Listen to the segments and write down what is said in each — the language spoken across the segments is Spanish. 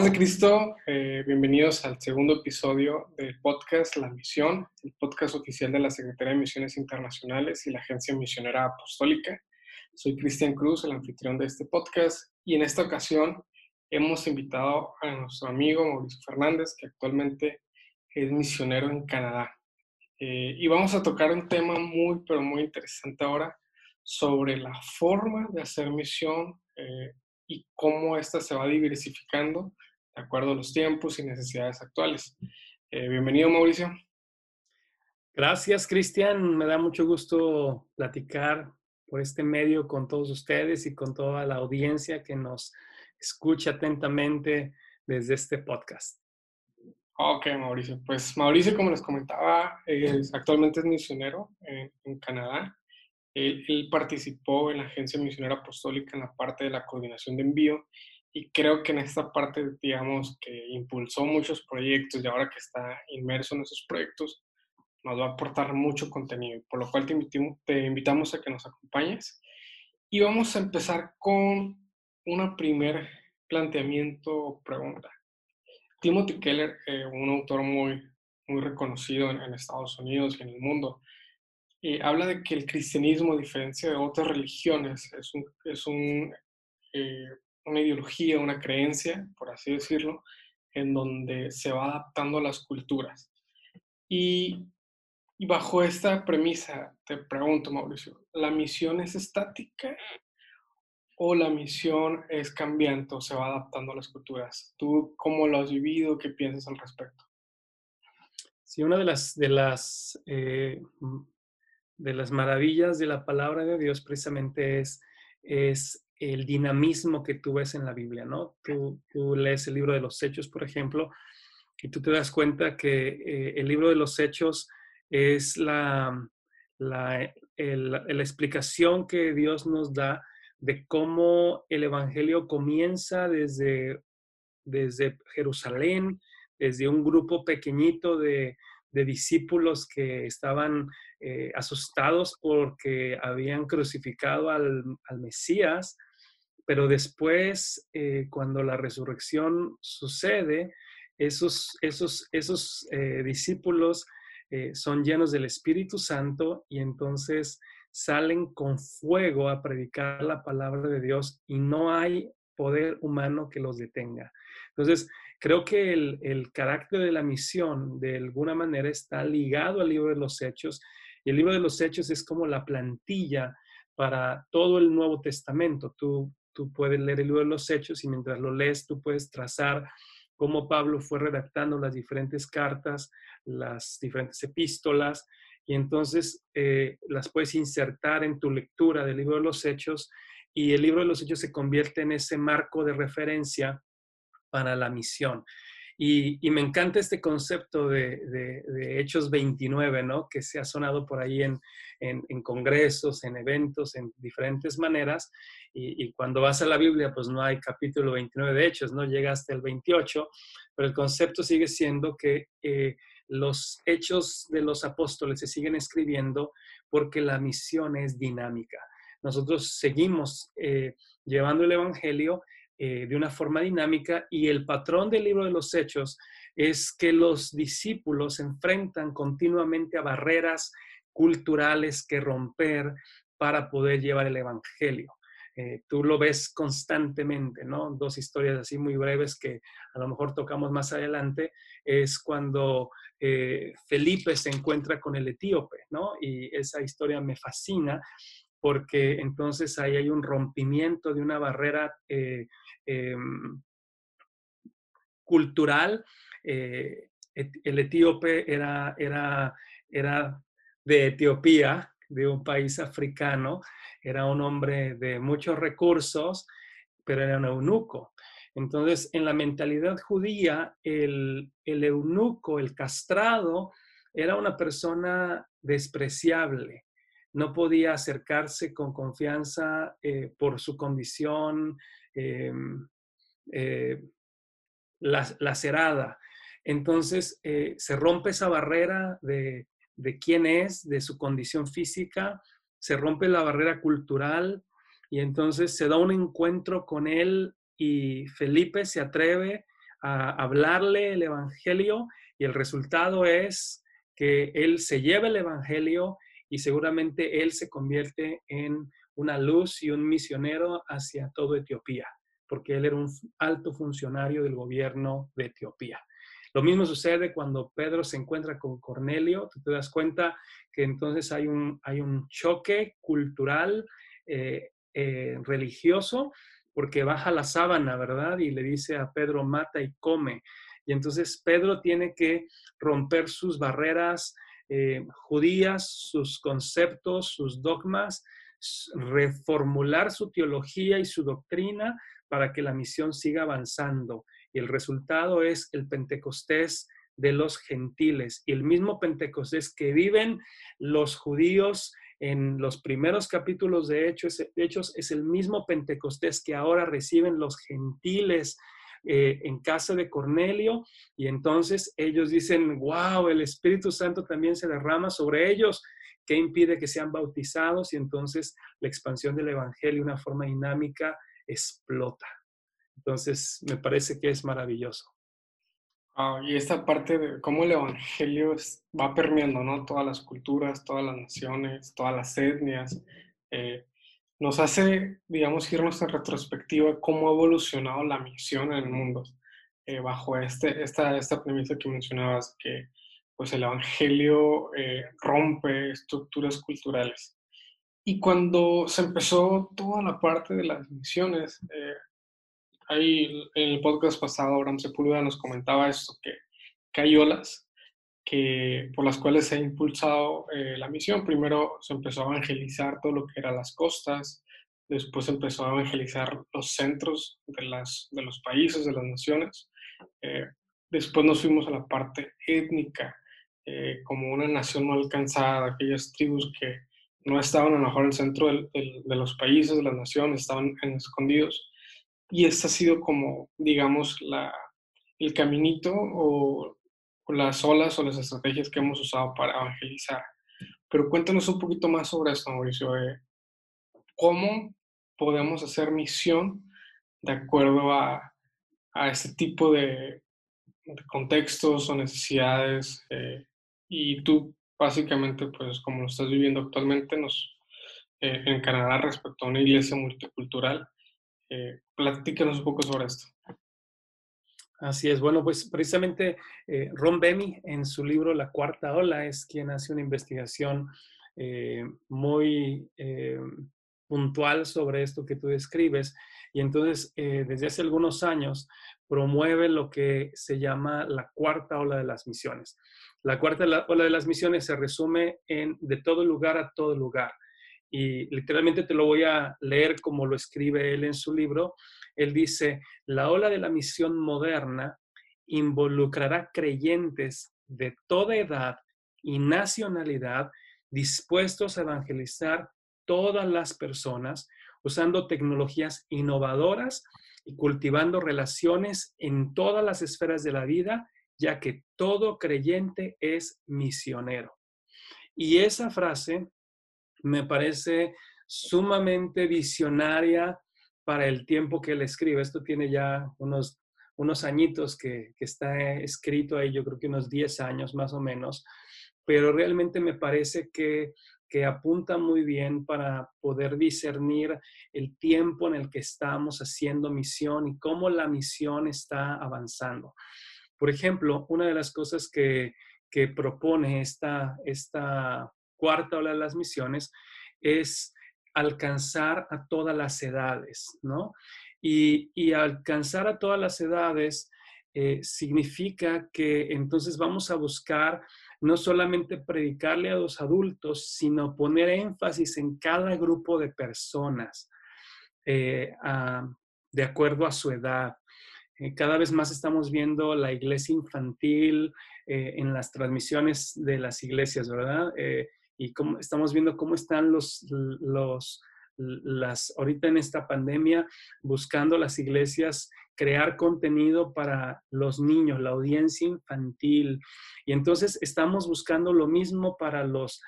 Paz de Cristo, eh, bienvenidos al segundo episodio del podcast La Misión, el podcast oficial de la Secretaría de Misiones Internacionales y la Agencia Misionera Apostólica. Soy Cristian Cruz, el anfitrión de este podcast, y en esta ocasión hemos invitado a nuestro amigo Mauricio Fernández, que actualmente es misionero en Canadá. Eh, y vamos a tocar un tema muy, pero muy interesante ahora sobre la forma de hacer misión eh, y cómo ésta se va diversificando de acuerdo a los tiempos y necesidades actuales. Eh, bienvenido, Mauricio. Gracias, Cristian. Me da mucho gusto platicar por este medio con todos ustedes y con toda la audiencia que nos escucha atentamente desde este podcast. Ok, Mauricio. Pues Mauricio, como les comentaba, actualmente es misionero en Canadá él, participó en la Agencia Misionera Apostólica en la parte de la coordinación de envío y creo que en esta parte, digamos, que impulsó muchos proyectos y ahora que está inmerso en esos proyectos, nos va a aportar mucho contenido, por lo cual te, te invitamos a que nos acompañes. Y vamos a empezar con una primer planteamiento o pregunta. Timothy Keller, eh, un autor muy, muy reconocido en, en Estados Unidos y en el mundo, eh, habla de que el cristianismo, a diferencia de otras religiones, es, un, es un, eh, una ideología, una creencia, por así decirlo, en donde se va adaptando a las culturas. Y, bajo esta premisa, te pregunto, Mauricio, ¿la misión es estática o la misión es cambiante o se va adaptando a las culturas? ¿Tú cómo lo has vivido? ¿Qué piensas al respecto? Sí, una de las, de las eh, de las maravillas de la palabra de Dios precisamente es, es el dinamismo que tú ves en la Biblia, ¿no? Tú, lees el libro de los Hechos, por ejemplo, y tú te das cuenta que eh, el libro de los Hechos es la, la, la explicación que Dios nos da de cómo el Evangelio comienza desde, desde Jerusalén, desde un grupo pequeñito de, de discípulos que estaban eh, asustados porque habían crucificado al, Mesías, pero después, eh, cuando la resurrección sucede, esos, esos, esos eh, discípulos son llenos del Espíritu Santo y entonces salen con fuego a predicar la palabra de Dios y no hay poder humano que los detenga. Entonces, creo que el, carácter de la misión de alguna manera está ligado al libro de los hechos y el libro de los hechos es como la plantilla para todo el Nuevo Testamento. Tú, tú puedes leer el libro de los hechos y mientras lo lees tú puedes trazar cómo Pablo fue redactando las diferentes cartas, las diferentes epístolas, y entonces eh, las puedes insertar en tu lectura del libro de los hechos y el libro de los hechos se convierte en ese marco de referencia para la misión. Y, me encanta este concepto de, Hechos 29, ¿no? Que se ha sonado por ahí en, congresos, en eventos, en diferentes maneras. Y, cuando vas a la Biblia, pues no hay capítulo 29 de Hechos, ¿no? Llega hasta el 28, pero el concepto sigue siendo que eh, los hechos de los apóstoles se siguen escribiendo porque la misión es dinámica. Nosotros seguimos eh, llevando el Evangelio eh, de una forma dinámica y el patrón del libro de los hechos es que los discípulos enfrentan continuamente a barreras culturales que romper para poder llevar el Evangelio. Eh, tú lo ves constantemente, ¿no? Dos historias así muy breves que a lo mejor tocamos más adelante, es cuando eh, Felipe se encuentra con el etíope, ¿no? Y esa historia me fascina porque entonces ahí hay un rompimiento de una barrera eh, em, cultural. Eh, el etíope era, era, era de Etiopía, de un país africano, era un hombre de muchos recursos, pero era un eunuco. Entonces, en la mentalidad judía, el, el eunuco, el castrado, era una persona despreciable, no podía acercarse con confianza eh, por su condición em, eh, lacerada. Entonces eh, se rompe esa barrera de, de quién es, de su condición física, se rompe la barrera cultural y entonces se da un encuentro con él y Felipe se atreve a hablarle el Evangelio y el resultado es que él se lleva el Evangelio y seguramente él se convierte en una luz y un misionero hacia todo Etiopía, porque él era un alto funcionario del gobierno de Etiopía. Lo mismo sucede cuando Pedro se encuentra con Cornelio, tú te das cuenta que entonces hay un, hay un choque cultural, eh, eh, religioso, porque baja la sábana, ¿verdad? Y le dice a Pedro, mata y come. Y entonces Pedro tiene que romper sus barreras eh, judías, sus conceptos, sus dogmas, reformular su teología y su doctrina para que la misión siga avanzando. Y el resultado es el Pentecostés de los gentiles. Y el mismo Pentecostés que viven los judíos en los primeros capítulos de Hechos, Hechos es el mismo Pentecostés que ahora reciben los gentiles eh, en casa de Cornelio y entonces ellos dicen, wow, el Espíritu Santo también se derrama sobre ellos. ¿Qué impide que sean bautizados? Y entonces la expansión del Evangelio una forma dinámica explota. Entonces, me parece que es maravilloso. y esta parte de cómo el Evangelio va permeando, ¿no? Todas las culturas, todas las naciones, todas las etnias. Eh, nos hace, digamos, irnos en retrospectiva cómo ha evolucionado la misión en el mundo eh, bajo este, esta, esta premisa que mencionabas, que pues el Evangelio eh, rompe estructuras culturales. Y cuando se empezó toda la parte de las misiones, ahí en el podcast pasado Abraham Sepúlveda nos comentaba esto, que, que hay olas que, por las cuales se ha impulsado eh, la misión. Primero se empezó a evangelizar todo lo que eran las costas, después se empezó a evangelizar los centros de, las, de los países, de las naciones. Eh, después nos fuimos a la parte étnica, eh, como una nación no alcanzada, aquellas tribus que no estaban a lo mejor en el centro de los países, de las naciones, estaban en escondidos y este ha sido como, digamos, la, el caminito o, las olas o las estrategias que hemos usado para evangelizar. Pero cuéntanos un poquito más sobre esto, Mauricio. ¿Cómo podemos hacer misión de acuerdo a, a este tipo de, contextos o necesidades? Eh, y tú, básicamente, pues como lo estás viviendo actualmente nos, eh, en Canadá respecto a una iglesia multicultural, eh, un poco sobre esto. Así es, bueno, pues precisamente eh, Ron Bemi en su libro La Cuarta Ola es quien hace una investigación eh, muy eh, puntual sobre esto que tú describes y entonces desde hace algunos años promueve lo que se llama la cuarta ola de las misiones. La cuarta ola de las misiones se resume en de todo lugar a todo lugar y literalmente te lo voy a leer como lo escribe él en su libro. Él dice, la ola de la misión moderna involucrará creyentes de toda edad y nacionalidad dispuestos a evangelizar todas las personas usando tecnologías innovadoras y cultivando relaciones en todas las esferas de la vida, ya que todo creyente es misionero. Y esa frase me parece sumamente visionaria para el tiempo que él escribe. Esto tiene ya unos, unos añitos que, está escrito ahí, yo creo que unos 10 años más o menos, pero realmente me parece que, que apunta muy bien para poder discernir el tiempo en el que estamos haciendo misión y cómo la misión está avanzando. Por ejemplo, una de las cosas que, que propone esta, esta cuarta ola de las misiones es alcanzar a todas las edades, ¿no? Y, alcanzar a todas las edades eh, significa que entonces vamos a buscar no solamente predicarle a los adultos, sino poner énfasis en cada grupo de personas eh, de acuerdo a su edad. Eh, cada vez más estamos viendo la iglesia infantil en las transmisiones de las iglesias, ¿verdad? Y estamos viendo cómo están los, los, las, ahorita en esta pandemia, buscando las iglesias crear contenido para los niños, la audiencia infantil. Y entonces estamos buscando lo mismo para los,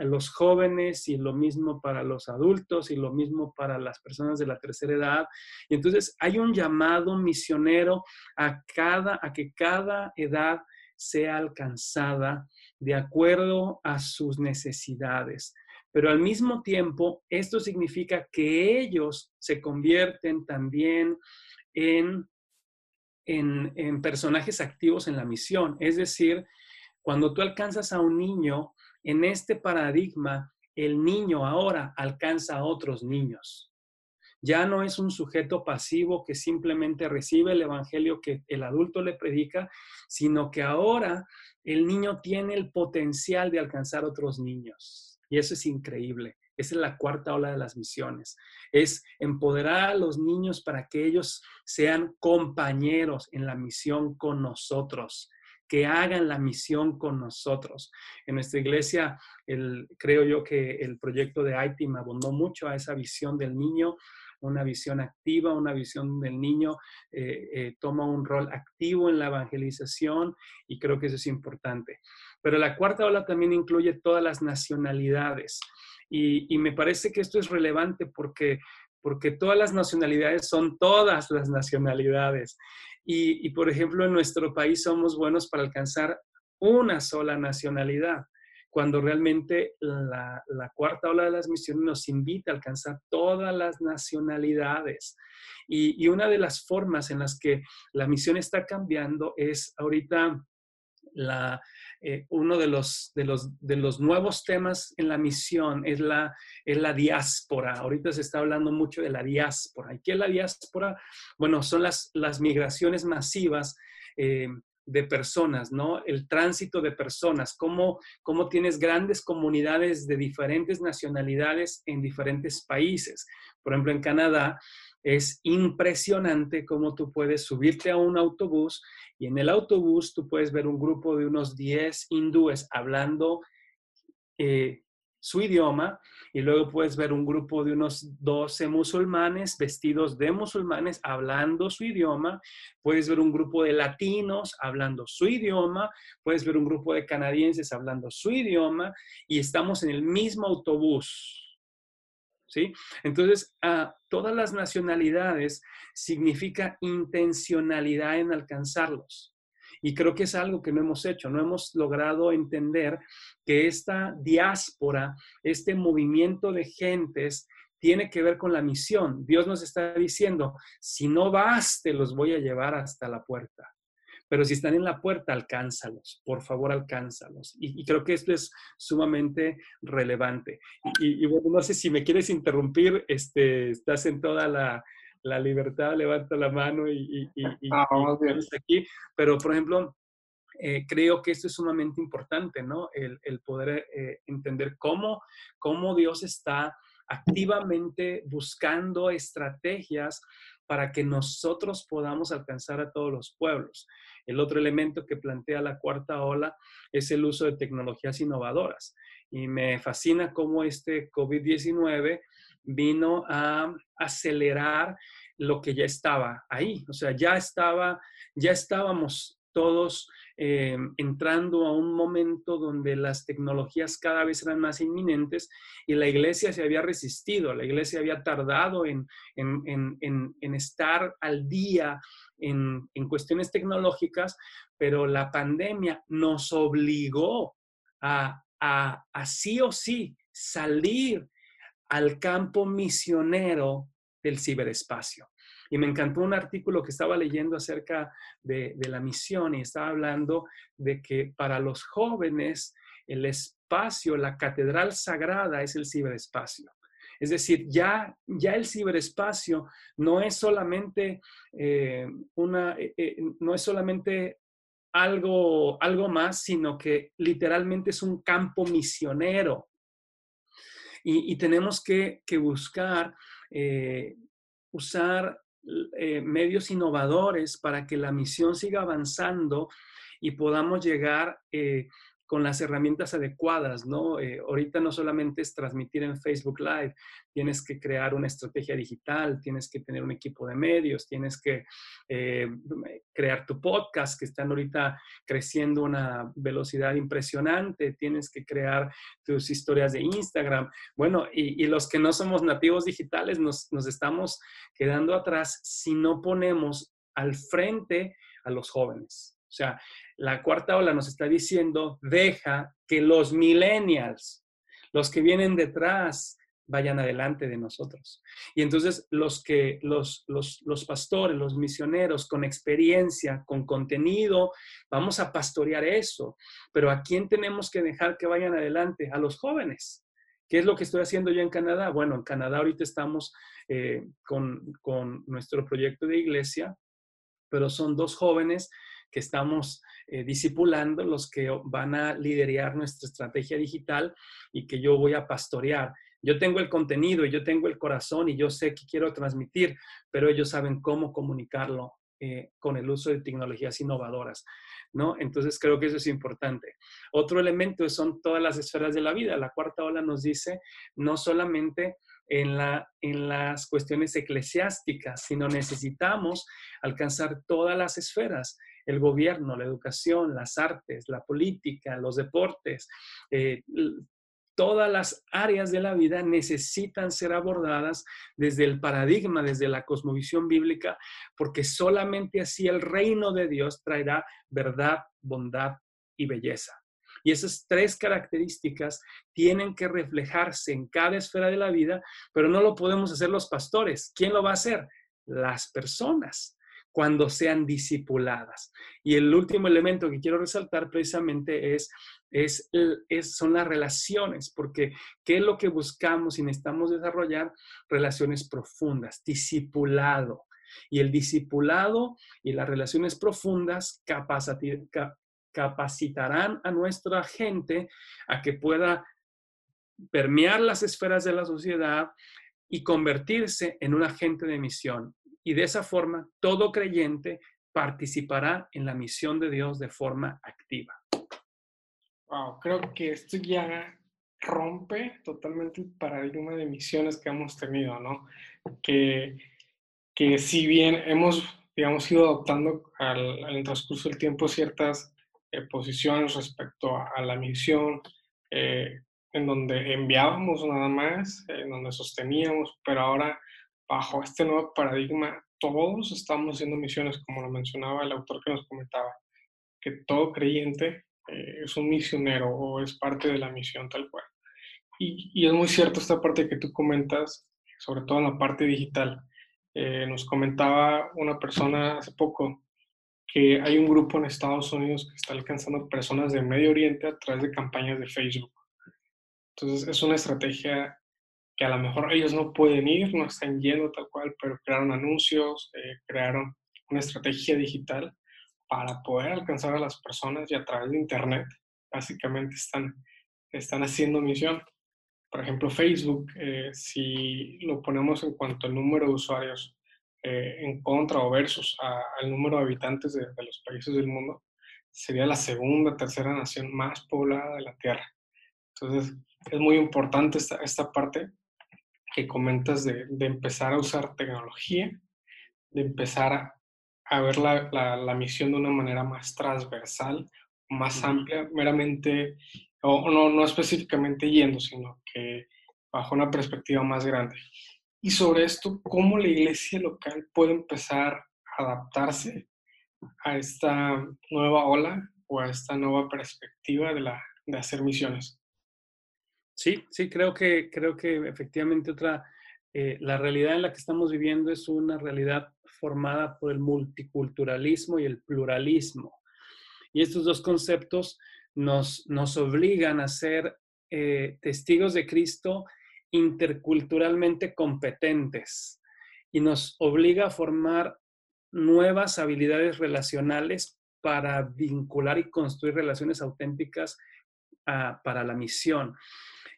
los jóvenes y lo mismo para los adultos y lo mismo para las personas de la tercera edad. Y entonces hay un llamado misionero a, cada, a que cada edad sea alcanzada de acuerdo a sus necesidades. Pero al mismo tiempo, esto significa que ellos se convierten también en, en, personajes activos en la misión. Es decir, cuando tú alcanzas a un niño, en este paradigma, el niño ahora alcanza a otros niños. Ya no es un sujeto pasivo que simplemente recibe el evangelio que el adulto le predica, sino que ahora el niño tiene el potencial de alcanzar otros niños. Y eso es increíble. Esa es la cuarta ola de las misiones. Es empoderar a los niños para que ellos sean compañeros en la misión con nosotros, que hagan la misión con nosotros. En nuestra iglesia, creo yo que el proyecto de me abundó mucho a esa visión del niño una visión activa, una visión del niño, eh, eh, toma un rol activo en la evangelización y creo que eso es importante. Pero la cuarta ola también incluye todas las nacionalidades y, me parece que esto es relevante porque, porque todas las nacionalidades son todas las nacionalidades. Y, por ejemplo, en nuestro país somos buenos para alcanzar una sola nacionalidad cuando realmente la, cuarta ola de las misiones nos invita a alcanzar todas las nacionalidades. Y, una de las formas en las que la misión está cambiando es ahorita la, eh, uno de los, de, los, de los nuevos temas en la misión es la, es la diáspora. Ahorita se está hablando mucho de la diáspora. ¿Y qué es la diáspora? Bueno, son las, las migraciones masivas. Eh, de personas, ¿no? El tránsito de personas, cómo, cómo tienes grandes comunidades de diferentes nacionalidades en diferentes países. Por ejemplo, en Canadá es impresionante cómo tú puedes subirte a un autobús y en el autobús tú puedes ver un grupo de unos 10 hindúes hablando eh, su idioma y luego puedes ver un grupo de unos 12 musulmanes vestidos de musulmanes hablando su idioma, puedes ver un grupo de latinos hablando su idioma, puedes ver un grupo de canadienses hablando su idioma y estamos en el mismo autobús. ¿Sí? Entonces, a todas las nacionalidades significa intencionalidad en alcanzarlos. Y creo que es algo que no hemos hecho, no hemos logrado entender que esta diáspora, este movimiento de gentes, tiene que ver con la misión. Dios nos está diciendo, si no vas, te los voy a llevar hasta la puerta. Pero si están en la puerta, alcánzalos, por favor, alcánzalos. Y, creo que esto es sumamente relevante. Y, bueno, no sé si me quieres interrumpir, este, estás en toda la, la libertad, levanta la mano y, y, ah, aquí. Pero, por ejemplo, eh, creo que esto es sumamente importante, ¿no? El, el poder eh, entender cómo, cómo Dios está activamente buscando estrategias para que nosotros podamos alcanzar a todos los pueblos. El otro elemento que plantea la cuarta ola es el uso de tecnologías innovadoras. Y me fascina cómo este COVID-19 vino a acelerar lo que ya estaba ahí. O sea, ya estaba, ya estábamos todos eh, entrando a un momento donde las tecnologías cada vez eran más inminentes y la iglesia se había resistido, la iglesia había tardado en, estar al día en, cuestiones tecnológicas, pero la pandemia nos obligó a, a, a sí o sí salir al campo misionero del ciberespacio. Y me encantó un artículo que estaba leyendo acerca de, la misión y estaba hablando de que para los jóvenes el espacio, la catedral sagrada es el ciberespacio. Es decir, ya, ya el ciberespacio no es solamente eh, una, eh, eh, no es solamente algo, algo más, sino que literalmente es un campo misionero y, tenemos que, buscar eh, usar eh, medios innovadores para que la misión siga avanzando y podamos llegar eh, con las herramientas adecuadas, ¿no? Eh, ahorita no solamente es transmitir en Facebook Live, tienes que crear una estrategia digital, tienes que tener un equipo de medios, tienes que eh, crear tu podcast, que están ahorita creciendo a una velocidad impresionante, tienes que crear tus historias de Instagram. Bueno, y, los que no somos nativos digitales nos, nos estamos quedando atrás si no ponemos al frente a los jóvenes. O sea, la cuarta ola nos está diciendo, deja que los millennials, los que vienen detrás, vayan adelante de nosotros. Y entonces los que los, los, los, pastores, los misioneros con experiencia, con contenido, vamos a pastorear eso. Pero ¿a quién tenemos que dejar que vayan adelante? A los jóvenes. ¿Qué es lo que estoy haciendo yo en Canadá? Bueno, en Canadá ahorita estamos eh, con, con nuestro proyecto de iglesia, pero son dos jóvenes que estamos eh, discipulando, los que van a liderar nuestra estrategia digital y que yo voy a pastorear. Yo tengo el contenido y yo tengo el corazón y yo sé que quiero transmitir, pero ellos saben cómo comunicarlo eh, con el uso de tecnologías innovadoras. ¿No? Entonces creo que eso es importante. Otro elemento son todas las esferas de la vida. La cuarta ola nos dice no solamente en, la, en las cuestiones eclesiásticas, sino necesitamos alcanzar todas las esferas el gobierno, la educación, las artes, la política, los deportes, eh, todas las áreas de la vida necesitan ser abordadas desde el paradigma, desde la cosmovisión bíblica, porque solamente así el reino de Dios traerá verdad, bondad y belleza. Y esas tres características tienen que reflejarse en cada esfera de la vida, pero no lo podemos hacer los pastores. ¿Quién lo va a hacer? Las personas cuando sean discipuladas. Y el último elemento que quiero resaltar precisamente es, es, son las relaciones, porque ¿qué es lo que buscamos y necesitamos desarrollar? Relaciones profundas, discipulado. Y el discipulado y las relaciones profundas capacitarán a nuestra gente a que pueda permear las esferas de la sociedad y convertirse en un agente de misión y de esa forma todo creyente participará en la misión de Dios de forma activa. Wow, creo que esto ya rompe totalmente el paradigma de misiones que hemos tenido, ¿no? Que, que si bien hemos, digamos, ido adoptando al, al transcurso del tiempo ciertas eh, posiciones respecto a, la misión, eh, en donde enviábamos nada más, en donde sosteníamos, pero ahora bajo este nuevo paradigma, todos estamos haciendo misiones, como lo mencionaba el autor que nos comentaba, que todo creyente eh, es un misionero o es parte de la misión tal cual. Y, y, es muy cierto esta parte que tú comentas, sobre todo en la parte digital. Eh, nos comentaba una persona hace poco que hay un grupo en Estados Unidos que está alcanzando personas de Medio Oriente a través de campañas de Facebook. Entonces es una estrategia que a lo mejor ellos no pueden ir, no están yendo tal cual, pero crearon anuncios, eh, crearon una estrategia digital para poder alcanzar a las personas y a través de Internet básicamente están, están haciendo misión. Por ejemplo, Facebook, eh, si lo ponemos en cuanto al número de usuarios eh, en contra o versus al número de habitantes de, de los países del mundo, sería la segunda, tercera nación más poblada de la Tierra. Entonces, es muy importante esta, esta parte que comentas de, de empezar a usar tecnología, de empezar a, ver la, la, misión de una manera más transversal, más amplia, meramente, o no, no específicamente yendo, sino que bajo una perspectiva más grande. Y sobre esto, ¿cómo la iglesia local puede empezar a adaptarse a esta nueva ola o a esta nueva perspectiva de, la, de hacer misiones? Sí, sí, creo que, creo que efectivamente otra, eh, la realidad en la que estamos viviendo es una realidad formada por el multiculturalismo y el pluralismo. Y estos dos conceptos nos, nos obligan a ser eh, testigos de Cristo interculturalmente competentes y nos obliga a formar nuevas habilidades relacionales para vincular y construir relaciones auténticas ah, para la misión.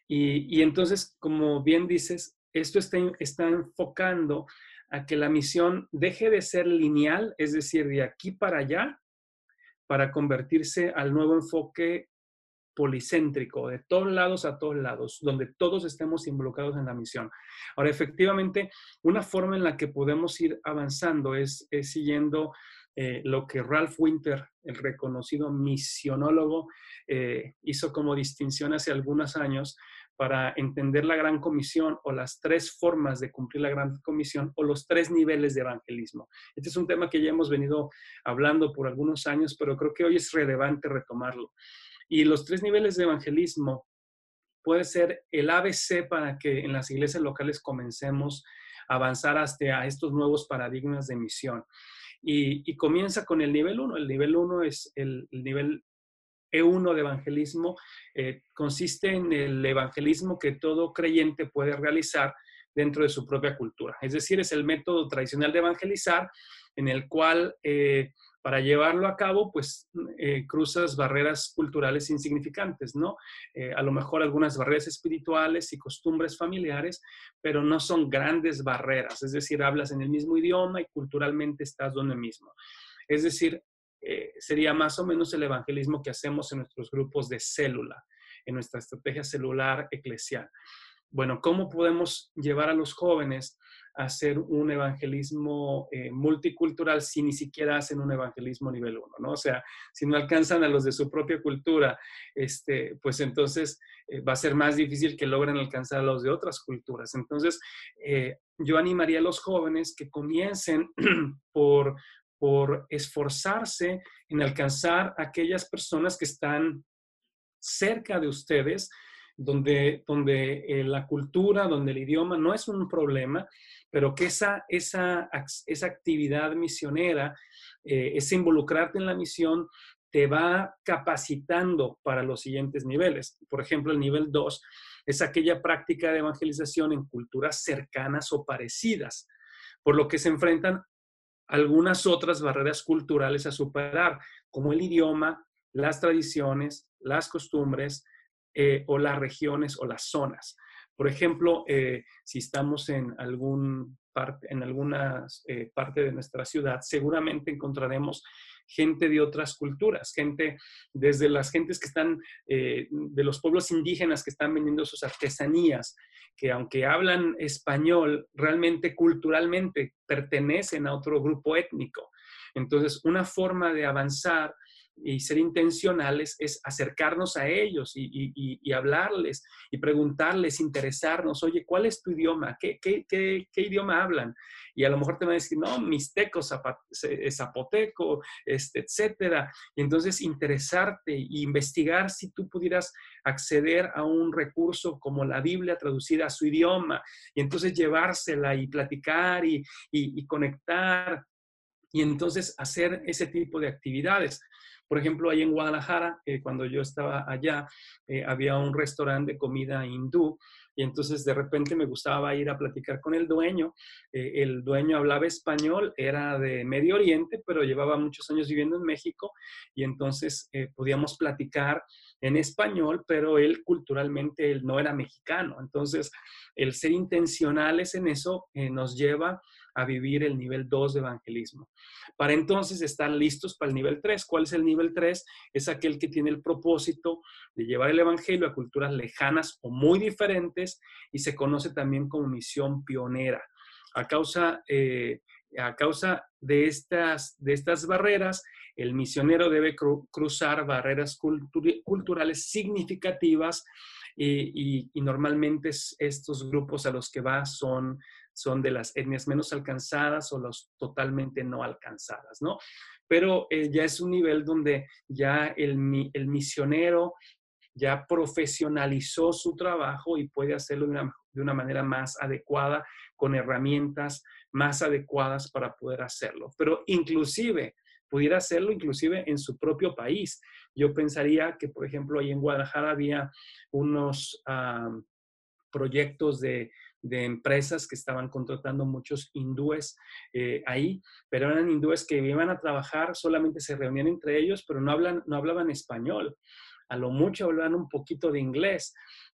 Y, entonces, como bien dices, esto está, está enfocando a que la misión deje de ser lineal, es decir, de aquí para allá, para convertirse al nuevo enfoque policéntrico, de todos lados a todos lados, donde todos estemos involucrados en la misión. Ahora, efectivamente, una forma en la que podemos ir avanzando es, siguiendo eh, lo que Ralph Winter, el reconocido misionólogo, eh, hizo como distinción hace algunos años para entender la gran comisión o las tres formas de cumplir la gran comisión o los tres niveles de evangelismo. Este es un tema que ya hemos venido hablando por algunos años, pero creo que hoy es relevante retomarlo. Y los tres niveles de evangelismo puede ser el ABC para que en las iglesias locales comencemos a avanzar hasta estos nuevos paradigmas de misión. Y, comienza con el nivel 1. El nivel 1 es el nivel e1 de evangelismo eh, consiste en el evangelismo que todo creyente puede realizar dentro de su propia cultura. Es decir, es el método tradicional de evangelizar en el cual eh, para llevarlo a cabo, pues eh, cruzas barreras culturales insignificantes, ¿no? a lo mejor algunas barreras espirituales y costumbres familiares, pero no son grandes barreras, es decir, hablas en el mismo idioma y culturalmente estás donde mismo. Es decir, eh, sería más o menos el evangelismo que hacemos en nuestros grupos de célula, en nuestra estrategia celular eclesial. Bueno, ¿cómo podemos llevar a los jóvenes a hacer un evangelismo eh, multicultural si ni siquiera hacen un evangelismo nivel 1? ¿no? O sea, si no alcanzan a los de su propia cultura, este, pues entonces eh, va a ser más difícil que logren alcanzar a los de otras culturas. Entonces, yo animaría a los jóvenes que comiencen por por esforzarse en alcanzar aquellas personas que están cerca de ustedes, donde, donde eh, la cultura, donde el idioma no es un problema, pero que esa, esa, esa actividad misionera, eh, ese involucrarte en la misión, te va capacitando para los siguientes niveles. Por ejemplo, el nivel 2 es aquella práctica de evangelización en culturas cercanas o parecidas, por lo que se enfrentan algunas otras barreras culturales a superar, como el idioma, las tradiciones, las costumbres eh, o las regiones o las zonas. Por ejemplo, eh, si estamos en, algún en alguna eh, parte de nuestra ciudad, seguramente encontraremos gente de otras culturas, gente desde las gentes que están, de los pueblos indígenas que están vendiendo sus artesanías, que aunque hablan español, realmente culturalmente pertenecen a otro grupo étnico. Entonces, una forma de avanzar y ser intencionales es acercarnos a ellos y, hablarles y preguntarles, interesarnos, oye, ¿cuál es tu idioma? ¿Qué, qué, idioma hablan? Y a lo mejor te van a decir, no, mixteco, zapoteco, este, etcétera. Y entonces interesarte e investigar si tú pudieras acceder a un recurso como la Biblia traducida a su idioma y entonces llevársela y platicar y, y conectar y entonces hacer ese tipo de actividades. Por ejemplo, ahí en Guadalajara, eh, cuando yo estaba allá, eh, había un restaurante de comida hindú y entonces de repente me gustaba ir a platicar con el dueño. Eh, el dueño hablaba español, era de Medio Oriente, pero llevaba muchos años viviendo en México y entonces podíamos platicar en español, pero él culturalmente él no era mexicano. Entonces, el ser intencionales en eso nos lleva a vivir el nivel 2 de evangelismo. Para entonces estar listos para el nivel 3. ¿Cuál es el nivel 3? Es aquel que tiene el propósito de llevar el evangelio a culturas lejanas o muy diferentes y se conoce también como misión pionera. A causa, eh, a causa de, estas, de estas barreras, el misionero debe cruzar barreras culturales significativas y, y, normalmente estos grupos a los que va son son de las etnias menos alcanzadas o las totalmente no alcanzadas, ¿no? Pero eh, ya es un nivel donde ya el, misionero ya profesionalizó su trabajo y puede hacerlo de una, de una manera más adecuada, con herramientas más adecuadas para poder hacerlo. Pero inclusive, pudiera hacerlo inclusive en su propio país. Yo pensaría que, por ejemplo, ahí en Guadalajara había unos proyectos de de empresas que estaban contratando muchos hindúes eh, ahí, pero eran hindúes que iban a trabajar, solamente se reunían entre ellos, pero no, hablan, no hablaban español. A lo mucho hablaban un poquito de inglés,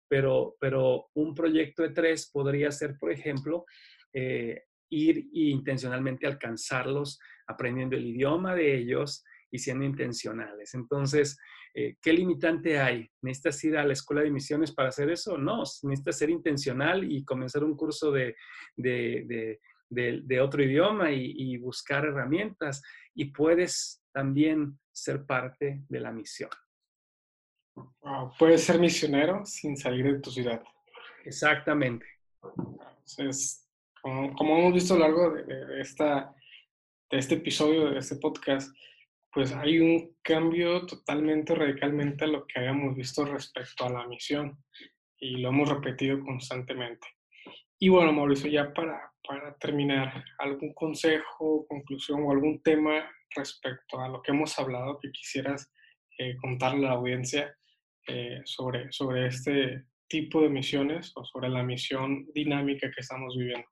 pero, pero un proyecto de tres podría ser, por ejemplo, eh, ir e intencionalmente alcanzarlos aprendiendo el idioma de ellos y siendo intencionales. Entonces, eh, ¿qué limitante hay? ¿Necesitas ir a la escuela de misiones para hacer eso? No, necesitas ser intencional y comenzar un curso de, de, otro idioma y, buscar herramientas y puedes también ser parte de la misión. puedes ser misionero sin salir de tu ciudad. Exactamente. Entonces, como, como hemos visto a lo largo de, esta, de este episodio, de este podcast, pues hay un cambio totalmente, radicalmente a lo que habíamos visto respecto a la misión y lo hemos repetido constantemente. Y bueno, Mauricio, ya para, para terminar, ¿algún consejo, conclusión o algún tema respecto a lo que hemos hablado que quisieras eh, contarle a la audiencia eh, sobre, sobre este tipo de misiones o sobre la misión dinámica que estamos viviendo?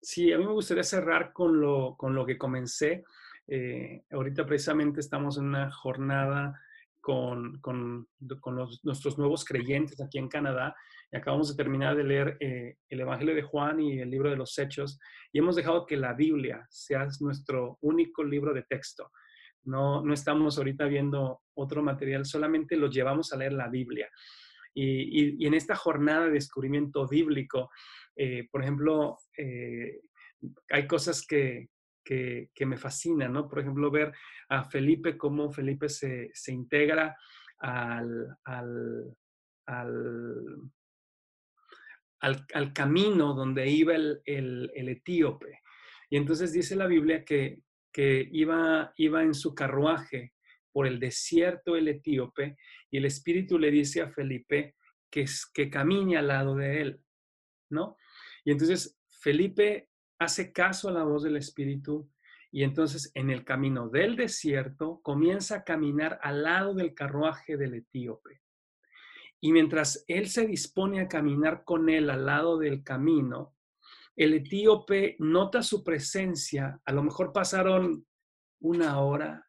Sí, a mí me gustaría cerrar con lo, con lo que comencé. Eh, ahorita precisamente estamos en una jornada con, con, con los, nuestros nuevos creyentes aquí en Canadá y acabamos de terminar de leer eh, el Evangelio de Juan y el libro de los Hechos y hemos dejado que la Biblia sea nuestro único libro de texto. No, no estamos ahorita viendo otro material, solamente lo llevamos a leer la Biblia. Y, y, en esta jornada de descubrimiento bíblico, eh, por ejemplo, eh, hay cosas que, que, me fascinan, ¿no? Por ejemplo, ver a Felipe, cómo Felipe se, se integra al, al, al al, camino donde iba el, etíope. Y entonces dice la Biblia que, que iba, iba en su carruaje por el desierto el etíope y el Espíritu le dice a Felipe que, que camine al lado de él, ¿no? Y entonces Felipe hace caso a la voz del Espíritu y entonces en el camino del desierto comienza a caminar al lado del carruaje del etíope. Y mientras él se dispone a caminar con él al lado del camino, el etíope nota su presencia, a lo mejor pasaron una hora,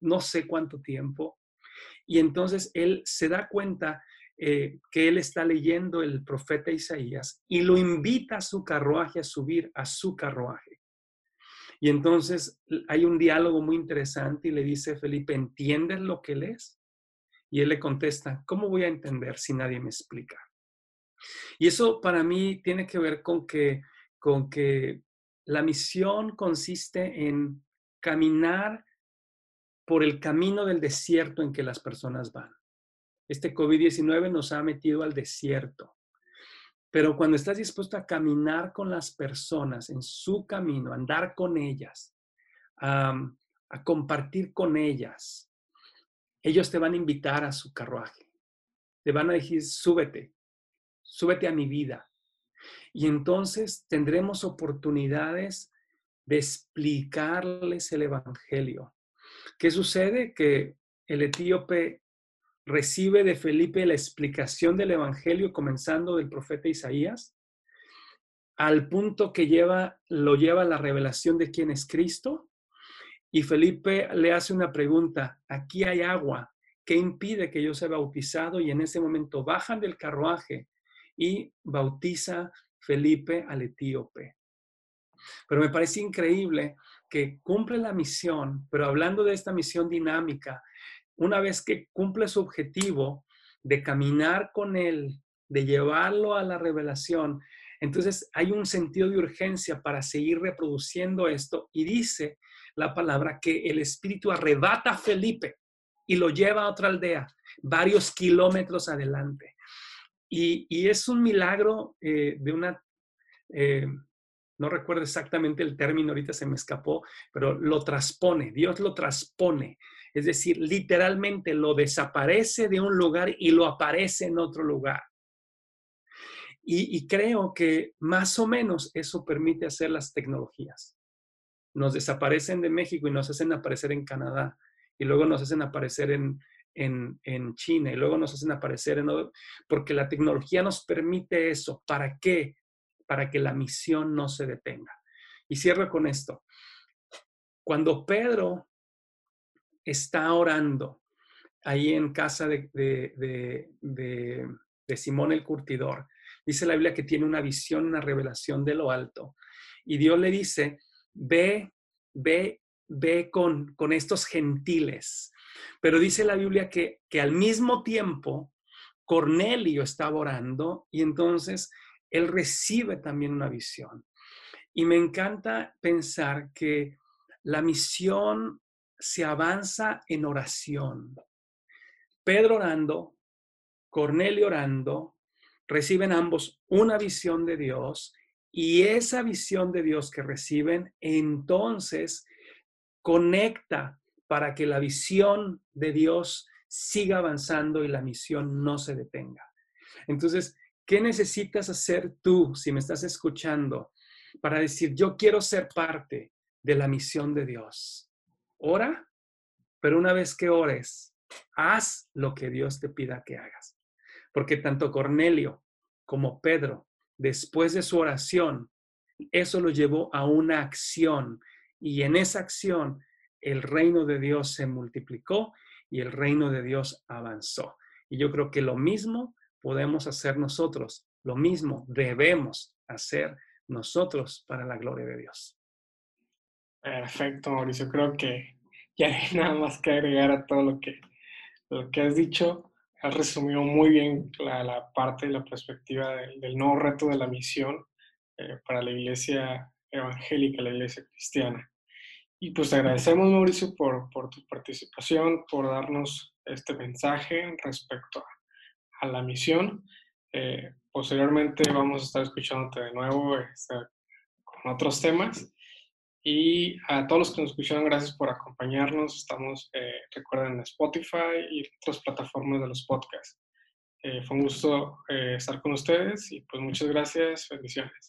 no sé cuánto tiempo, y entonces él se da cuenta eh, que él está leyendo el profeta Isaías y lo invita a su carruaje a subir a su carruaje. Y entonces hay un diálogo muy interesante y le dice Felipe, ¿entiendes lo que lees? Y él le contesta, ¿cómo voy a entender si nadie me explica? Y eso para mí tiene que ver con que, con que la misión consiste en caminar por el camino del desierto en que las personas van. Este COVID-19 nos ha metido al desierto. Pero cuando estás dispuesto a caminar con las personas en su camino, andar con ellas, a compartir con ellas, ellos te van a invitar a su carruaje. Te van a decir, súbete, súbete a mi vida. Y entonces tendremos oportunidades de explicarles el Evangelio. ¿Qué sucede? Que el etíope recibe de Felipe la explicación del Evangelio comenzando del profeta Isaías, al punto que lleva, lo lleva a la revelación de quién es Cristo, y Felipe le hace una pregunta, aquí hay agua, ¿qué impide que yo sea bautizado? Y en ese momento bajan del carruaje y bautiza Felipe al etíope. Pero me parece increíble que cumple la misión, pero hablando de esta misión dinámica, una vez que cumple su objetivo de caminar con él, de llevarlo a la revelación, entonces hay un sentido de urgencia para seguir reproduciendo esto y dice la palabra que el Espíritu arrebata a Felipe y lo lleva a otra aldea, varios kilómetros adelante. Y, es un milagro eh, de una, eh, no recuerdo exactamente el término, ahorita se me escapó, pero lo transpone, Dios lo transpone. Es decir, literalmente lo desaparece de un lugar y lo aparece en otro lugar. y creo que más o menos eso permite hacer las tecnologías nos desaparecen de México y nos hacen aparecer en Canadá, y luego nos hacen aparecer en, en, China, y luego nos hacen aparecer en... Porque la tecnología nos permite eso. ¿Para qué? Para que la misión no se detenga. Y cierro con esto. Cuando Pedro está orando ahí en casa de, de, de, Simón el Curtidor, dice la Biblia que tiene una visión, una revelación de lo alto. Y Dios le dice, ve, ve ve con, con estos gentiles. Pero dice la Biblia que, que al mismo tiempo Cornelio estaba orando y entonces él recibe también una visión. Y me encanta pensar que la misión se avanza en oración. Pedro orando, Cornelio orando, reciben ambos una visión de Dios y esa visión de Dios que reciben entonces conecta para que la visión de Dios siga avanzando y la misión no se detenga. Entonces, ¿qué necesitas hacer tú, si me estás escuchando, para decir, yo quiero ser parte de la misión de Dios? Ora, pero una vez que ores, haz lo que Dios te pida que hagas. Porque tanto Cornelio como Pedro, después de su oración, eso lo llevó a una acción y en esa acción el reino de Dios se multiplicó y el reino de Dios avanzó. Y yo creo que lo mismo podemos hacer nosotros, lo mismo debemos hacer nosotros para la gloria de Dios. Perfecto, Mauricio. Creo que ya hay nada más que agregar a todo lo que, lo que has dicho. Has resumido muy bien la, parte y la perspectiva del, nuevo reto de la misión eh, para la iglesia evangélica, la iglesia cristiana. Y pues te agradecemos, Mauricio, por, por tu participación, por darnos este mensaje respecto a, la misión. Eh, posteriormente vamos a estar escuchándote de nuevo este, con otros temas. Y a todos los que nos escucharon, gracias por acompañarnos. Estamos, eh, recuerden, en Spotify y otras plataformas de los podcasts. Eh, fue un gusto estar con ustedes y pues muchas gracias. Bendiciones.